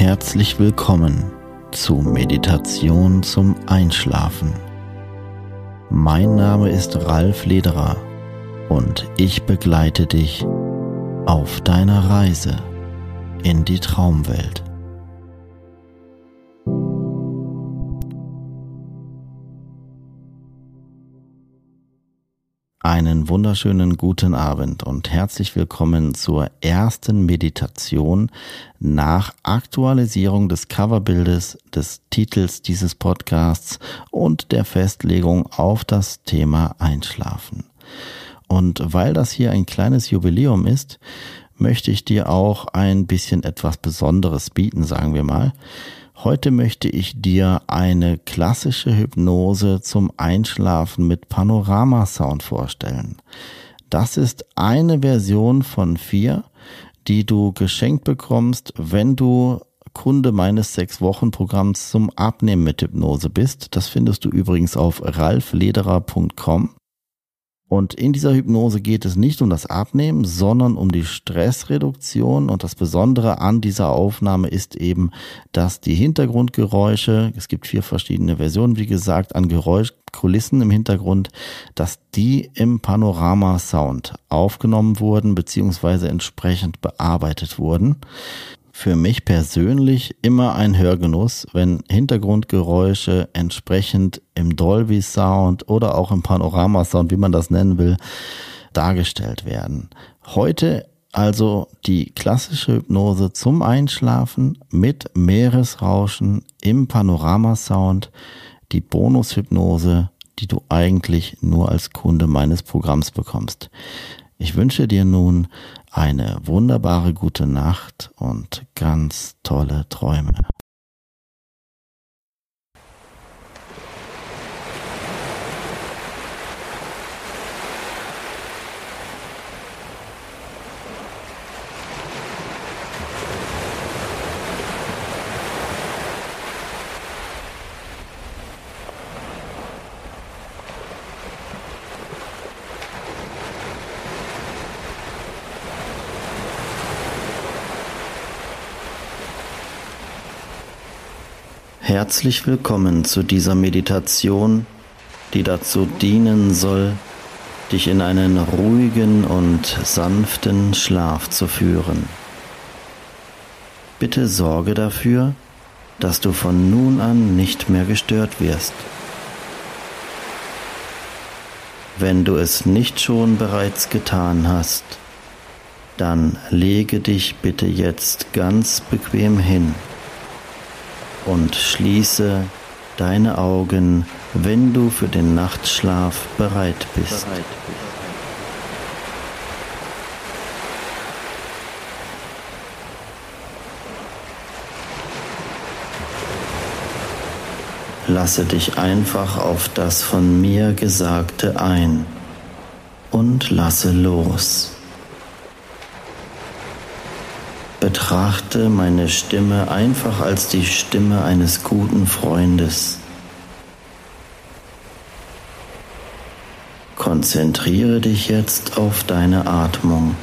Herzlich willkommen zu Meditation zum Einschlafen. Mein Name ist Ralf Lederer und ich begleite dich auf deiner Reise in die Traumwelt. Einen wunderschönen guten Abend und herzlich willkommen zur ersten Meditation nach Aktualisierung des Coverbildes des Titels dieses Podcasts und der Festlegung auf das Thema Einschlafen. Und weil das hier ein kleines Jubiläum ist, möchte ich dir auch ein bisschen etwas Besonderes bieten, sagen wir mal. Heute möchte ich dir eine klassische Hypnose zum Einschlafen mit Panoramasound vorstellen. Das ist eine Version von vier, die du geschenkt bekommst, wenn du Kunde meines sechs Wochen Programms zum Abnehmen mit Hypnose bist. Das findest du übrigens auf ralflederer.com. Und in dieser Hypnose geht es nicht um das Abnehmen, sondern um die Stressreduktion. Und das Besondere an dieser Aufnahme ist eben, dass die Hintergrundgeräusche, es gibt vier verschiedene Versionen, wie gesagt, an Geräuschkulissen im Hintergrund, dass die im Panorama-Sound aufgenommen wurden, beziehungsweise entsprechend bearbeitet wurden für mich persönlich immer ein Hörgenuss, wenn Hintergrundgeräusche entsprechend im Dolby Sound oder auch im Panorama Sound, wie man das nennen will, dargestellt werden. Heute also die klassische Hypnose zum Einschlafen mit Meeresrauschen im Panorama Sound, die Bonushypnose, die du eigentlich nur als Kunde meines Programms bekommst. Ich wünsche dir nun eine wunderbare gute Nacht und ganz tolle Träume. Herzlich willkommen zu dieser Meditation, die dazu dienen soll, dich in einen ruhigen und sanften Schlaf zu führen. Bitte sorge dafür, dass du von nun an nicht mehr gestört wirst. Wenn du es nicht schon bereits getan hast, dann lege dich bitte jetzt ganz bequem hin und schließe deine Augen, wenn du für den Nachtschlaf bereit bist. Lasse dich einfach auf das von mir Gesagte ein und lasse los. Betrachte meine Stimme einfach als die Stimme eines guten Freundes. Konzentriere dich jetzt auf deine Atmung.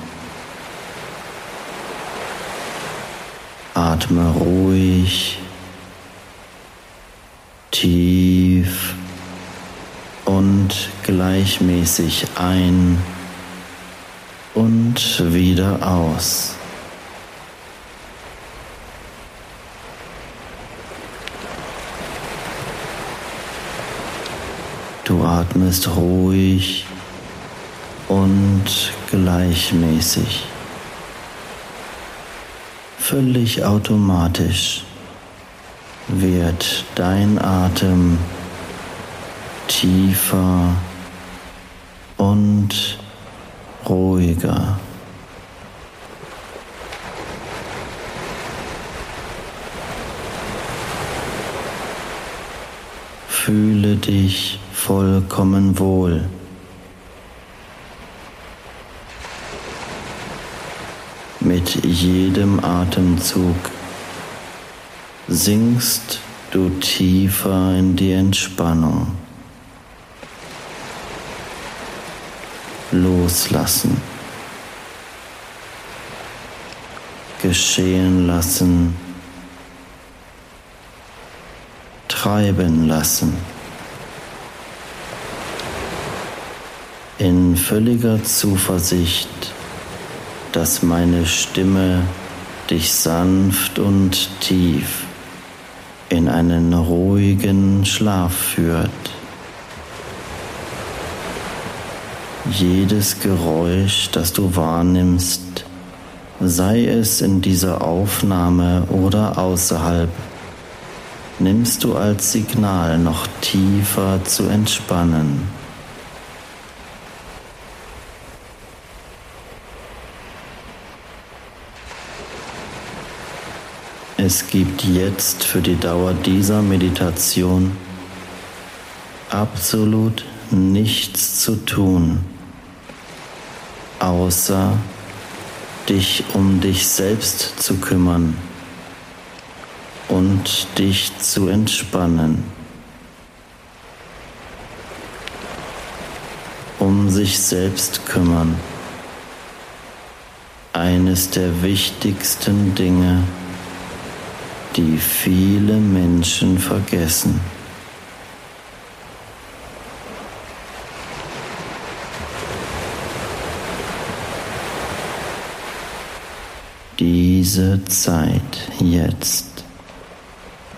Atme ruhig tief und gleichmäßig ein und wieder aus. Du atmest ruhig und gleichmäßig, völlig automatisch wird dein Atem tiefer und ruhiger. Fühle dich vollkommen wohl. Mit jedem Atemzug sinkst du tiefer in die Entspannung. Loslassen. Geschehen lassen. Treiben lassen. In völliger Zuversicht, dass meine Stimme dich sanft und tief in einen ruhigen Schlaf führt. Jedes Geräusch, das du wahrnimmst, sei es in dieser Aufnahme oder außerhalb, nimmst du als Signal noch tiefer zu entspannen. Es gibt jetzt für die Dauer dieser Meditation absolut nichts zu tun, außer dich um dich selbst zu kümmern und dich zu entspannen. Um sich selbst kümmern. Eines der wichtigsten Dinge, die viele Menschen vergessen. Diese Zeit jetzt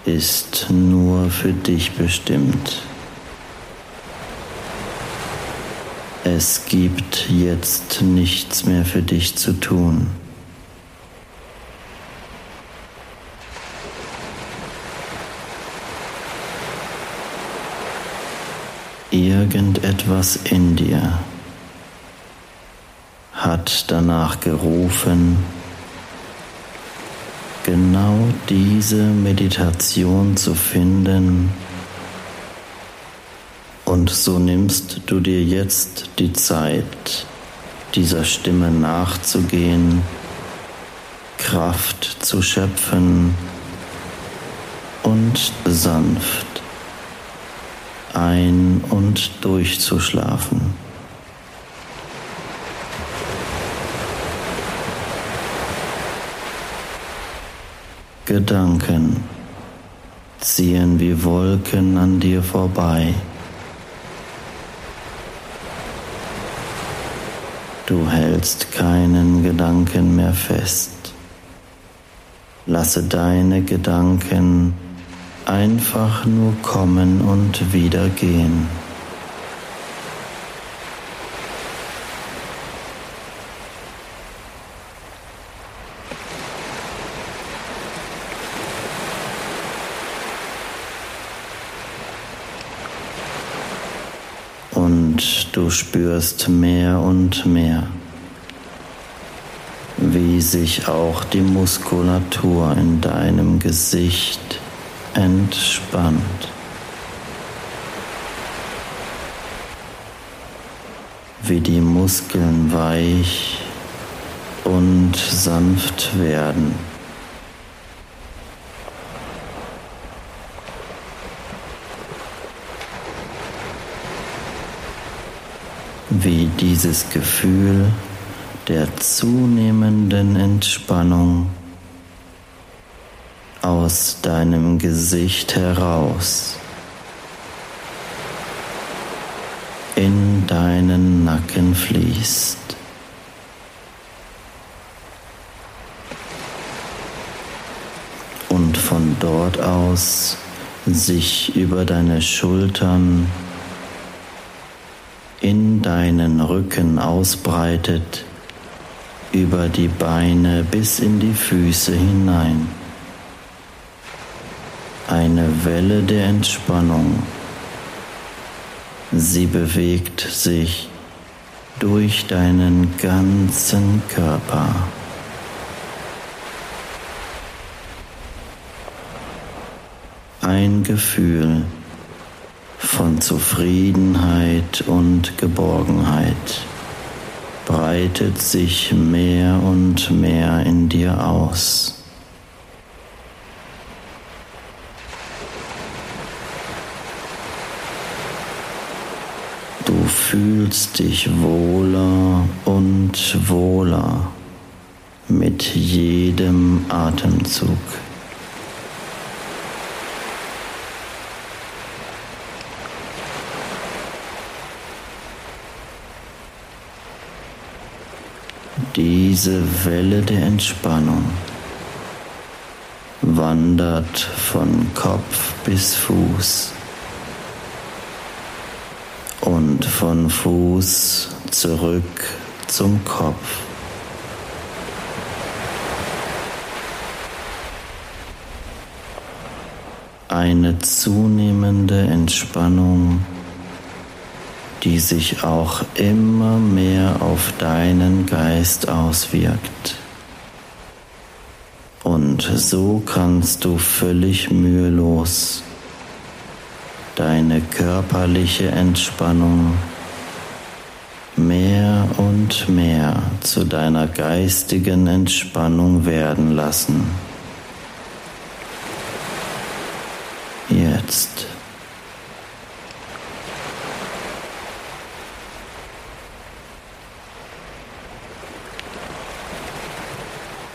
ist nur für dich bestimmt. Es gibt jetzt nichts mehr für dich zu tun. Irgendetwas in dir hat danach gerufen, genau diese Meditation zu finden. Und so nimmst du dir jetzt die Zeit, dieser Stimme nachzugehen, Kraft zu schöpfen und sanft ein- und durchzuschlafen. Gedanken ziehen wie Wolken an dir vorbei. Du hältst keinen Gedanken mehr fest. Lasse deine Gedanken einfach nur kommen und wieder gehen. Und du spürst mehr und mehr wie sich auch die Muskulatur in deinem Gesicht entspannt. Wie die Muskeln weich und sanft werden. Wie dieses Gefühl der zunehmenden Entspannung aus deinem Gesicht heraus in deinen Nacken fließt. Und von dort aus sich über deine Schultern in deinen Rücken ausbreitet über die Beine bis in die Füße hinein. Eine Welle der Entspannung. Sie bewegt sich durch deinen ganzen Körper. Ein Gefühl von Zufriedenheit und Geborgenheit breitet sich mehr und mehr in dir aus. Fühlst dich wohler und wohler mit jedem Atemzug. Diese Welle der Entspannung wandert von Kopf bis Fuß und von Fuß zurück zum Kopf. Eine zunehmende Entspannung die sich auch immer mehr auf deinen Geist auswirkt. Und so kannst du völlig mühelos deine körperliche Entspannung mehr und mehr zu deiner geistigen Entspannung werden lassen. Jetzt.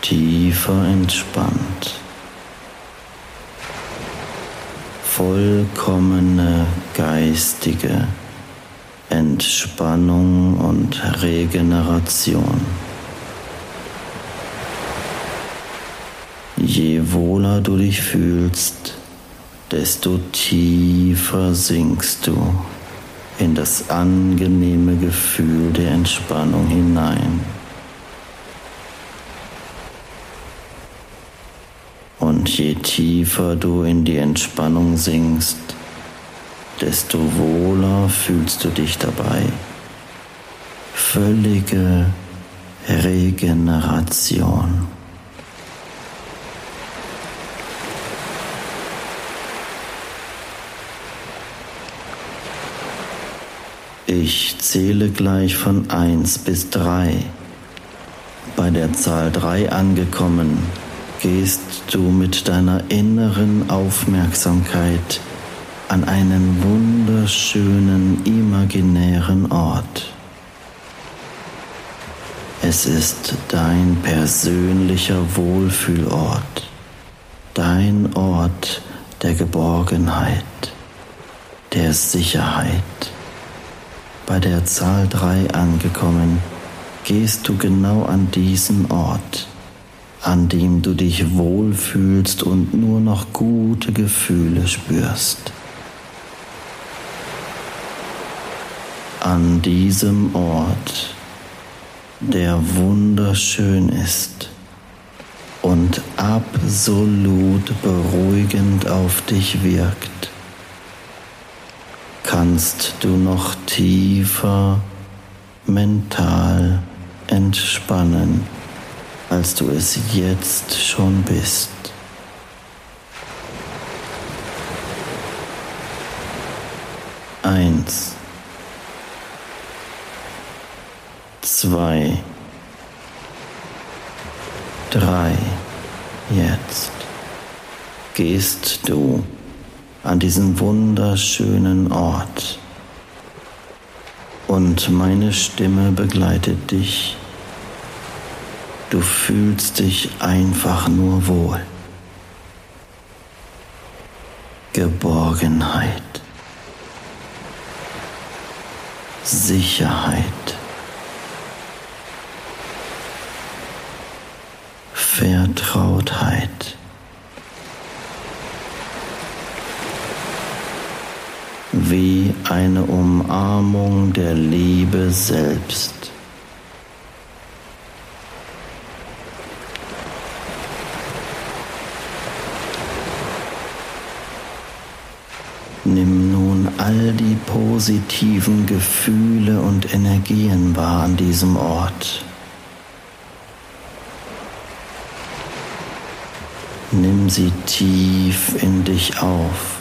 tiefer entspannt. Vollkommene geistige Entspannung und Regeneration. Je wohler du dich fühlst, desto tiefer sinkst du in das angenehme Gefühl der Entspannung hinein. Und je tiefer du in die Entspannung sinkst, desto wohler fühlst du dich dabei. Völlige Regeneration. Ich zähle gleich von 1 bis 3. Bei der Zahl 3 angekommen, gehst du mit deiner inneren Aufmerksamkeit an einen wunderschönen imaginären Ort. Es ist dein persönlicher Wohlfühlort, dein Ort der Geborgenheit, der Sicherheit. Bei der Zahl 3 angekommen, gehst du genau an diesen Ort an dem du dich wohlfühlst und nur noch gute Gefühle spürst. An diesem Ort, der wunderschön ist und absolut beruhigend auf dich wirkt, kannst du noch tiefer mental entspannen als du es jetzt schon bist. Eins, zwei, drei, jetzt gehst du an diesen wunderschönen Ort und meine Stimme begleitet dich Du fühlst dich einfach nur wohl. Geborgenheit. Sicherheit. Vertrautheit. Wie eine Umarmung der Liebe selbst. Nimm nun all die positiven Gefühle und Energien wahr an diesem Ort. Nimm sie tief in dich auf.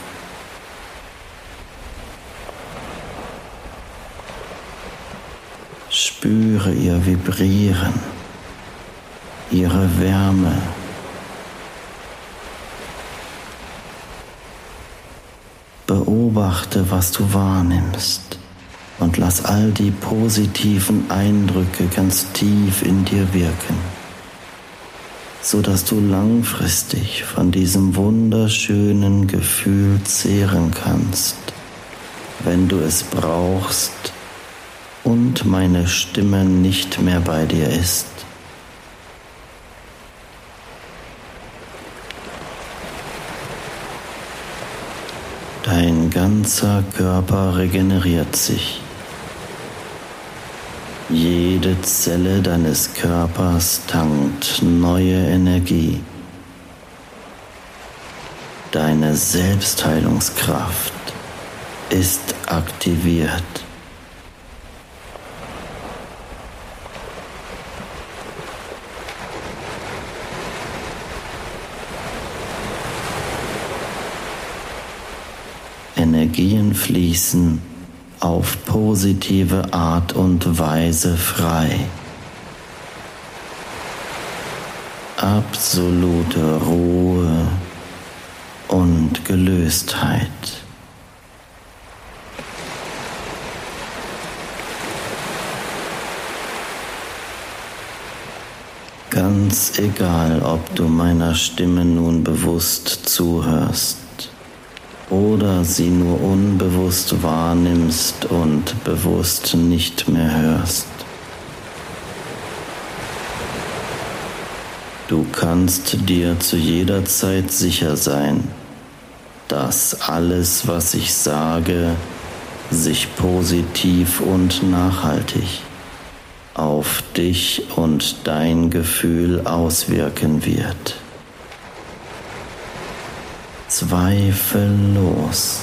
Spüre ihr Vibrieren, ihre Wärme. Beobachte, was du wahrnimmst und lass all die positiven Eindrücke ganz tief in dir wirken, so dass du langfristig von diesem wunderschönen Gefühl zehren kannst, wenn du es brauchst und meine Stimme nicht mehr bei dir ist. Dein ganzer Körper regeneriert sich. Jede Zelle deines Körpers tankt neue Energie. Deine Selbstheilungskraft ist aktiviert. Fließen auf positive Art und Weise frei. Absolute Ruhe und Gelöstheit. Ganz egal, ob du meiner Stimme nun bewusst zuhörst oder sie nur unbewusst wahrnimmst und bewusst nicht mehr hörst. Du kannst dir zu jeder Zeit sicher sein, dass alles, was ich sage, sich positiv und nachhaltig auf dich und dein Gefühl auswirken wird zweifellos.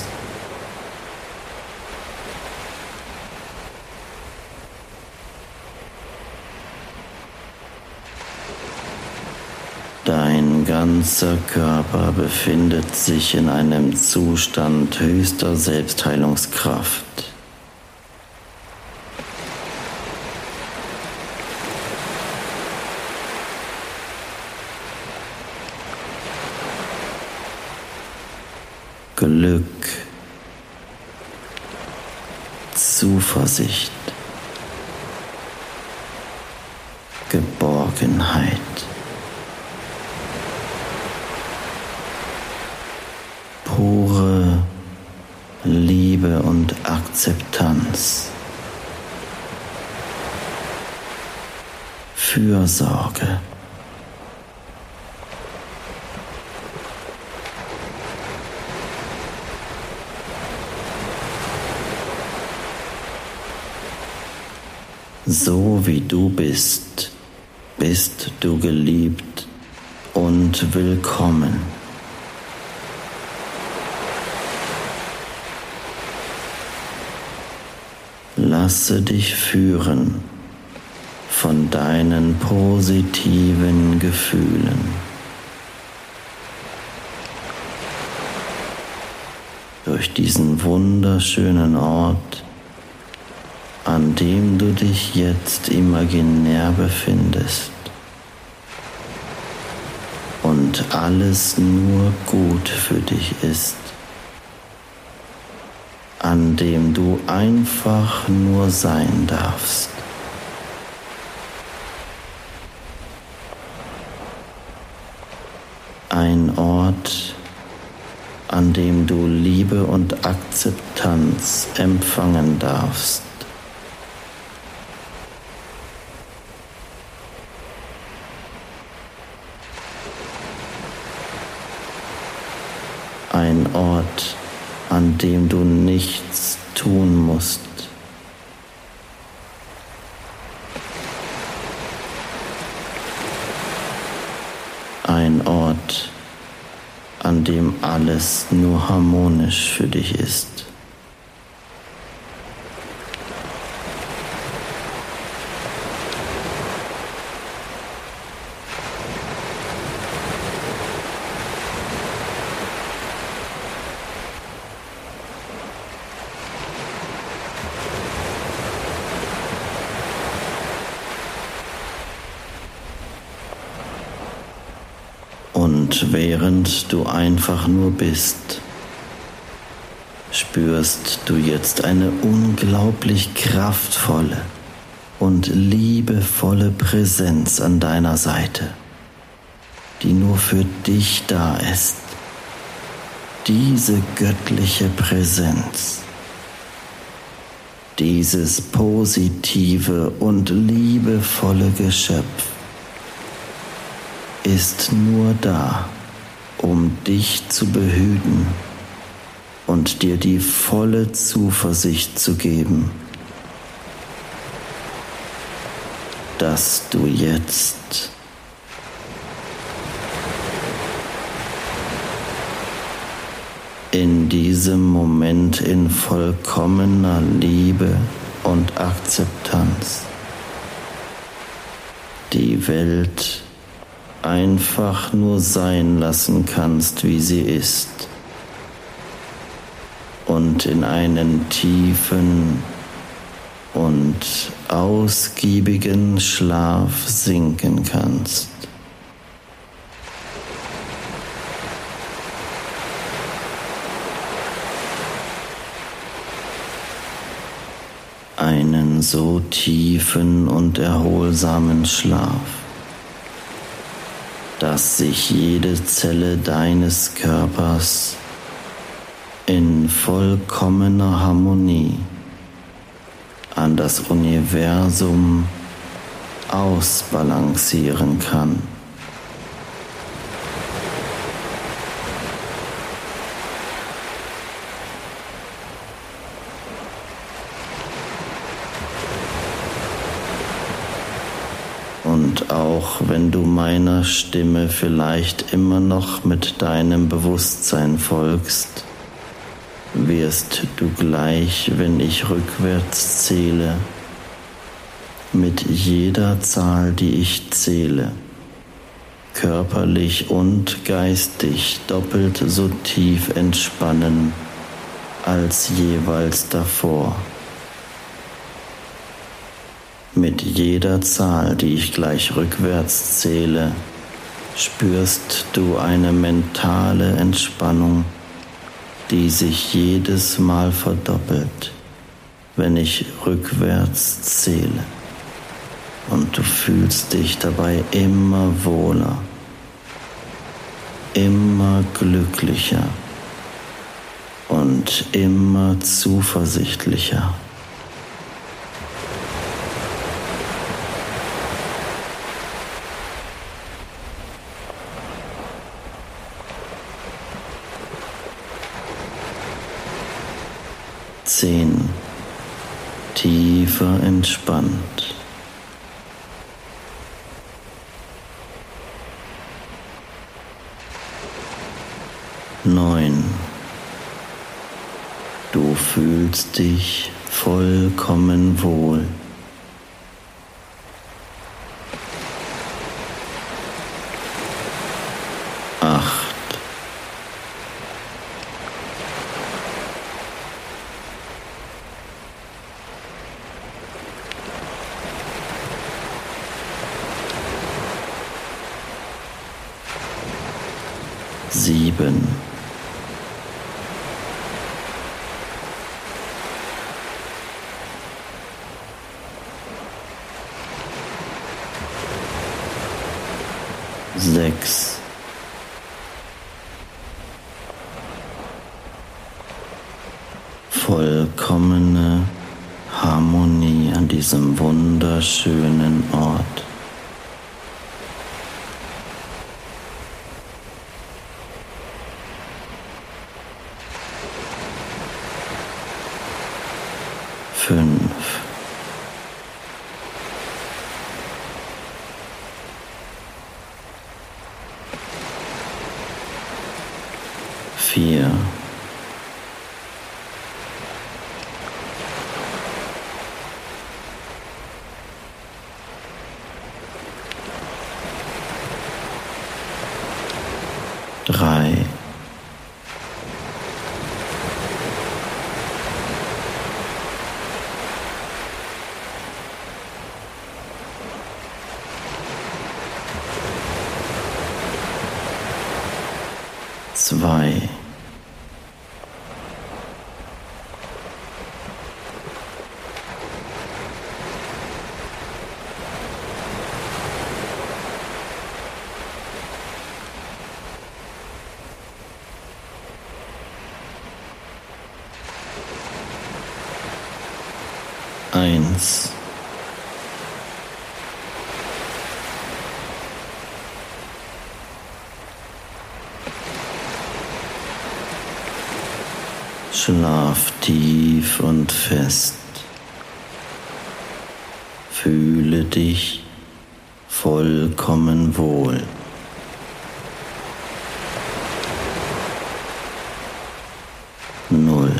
Dein ganzer Körper befindet sich in einem Zustand höchster Selbstheilungskraft. Glück, Zuversicht, Geborgenheit. Pure Liebe und Akzeptanz. Fürsorge, So wie du bist, bist du geliebt und willkommen. Lasse dich führen von deinen positiven Gefühlen. Durch diesen wunderschönen Ort, an dem du dich jetzt imaginär befindest und alles nur gut für dich ist, an dem du einfach nur sein darfst. Ein Ort, an dem du Liebe und Akzeptanz empfangen darfst. Ein Ort, an dem du nichts tun musst. Ein Ort, an dem alles nur harmonisch für dich ist. Und du einfach nur bist, spürst du jetzt eine unglaublich kraftvolle und liebevolle Präsenz an deiner Seite, die nur für dich da ist. Diese göttliche Präsenz, dieses positive und liebevolle Geschöpf ist nur da, um dich zu behüten und dir die volle Zuversicht zu geben, dass du jetzt in diesem Moment in vollkommener Liebe und Akzeptanz die Welt einfach nur sein lassen kannst, wie sie ist und in einen tiefen und ausgiebigen Schlaf sinken kannst. Einen so tiefen und erholsamen Schlaf dass sich jede Zelle deines Körpers in vollkommener Harmonie an das Universum ausbalancieren kann. Und auch wenn du meiner Stimme vielleicht immer noch mit deinem Bewusstsein folgst, wirst du gleich, wenn ich rückwärts zähle, mit jeder Zahl, die ich zähle, körperlich und geistig doppelt so tief entspannen als jeweils davor. Mit jeder Zahl, die ich gleich rückwärts zähle, spürst du eine mentale Entspannung, die sich jedes Mal verdoppelt, wenn ich rückwärts zähle. Und du fühlst dich dabei immer wohler, immer glücklicher und immer zuversichtlicher. Zehen tiefer entspannt. Neun. Du fühlst dich vollkommen wohl. Vier. eins. Schlaf tief und fest. Fühle dich vollkommen wohl. Null.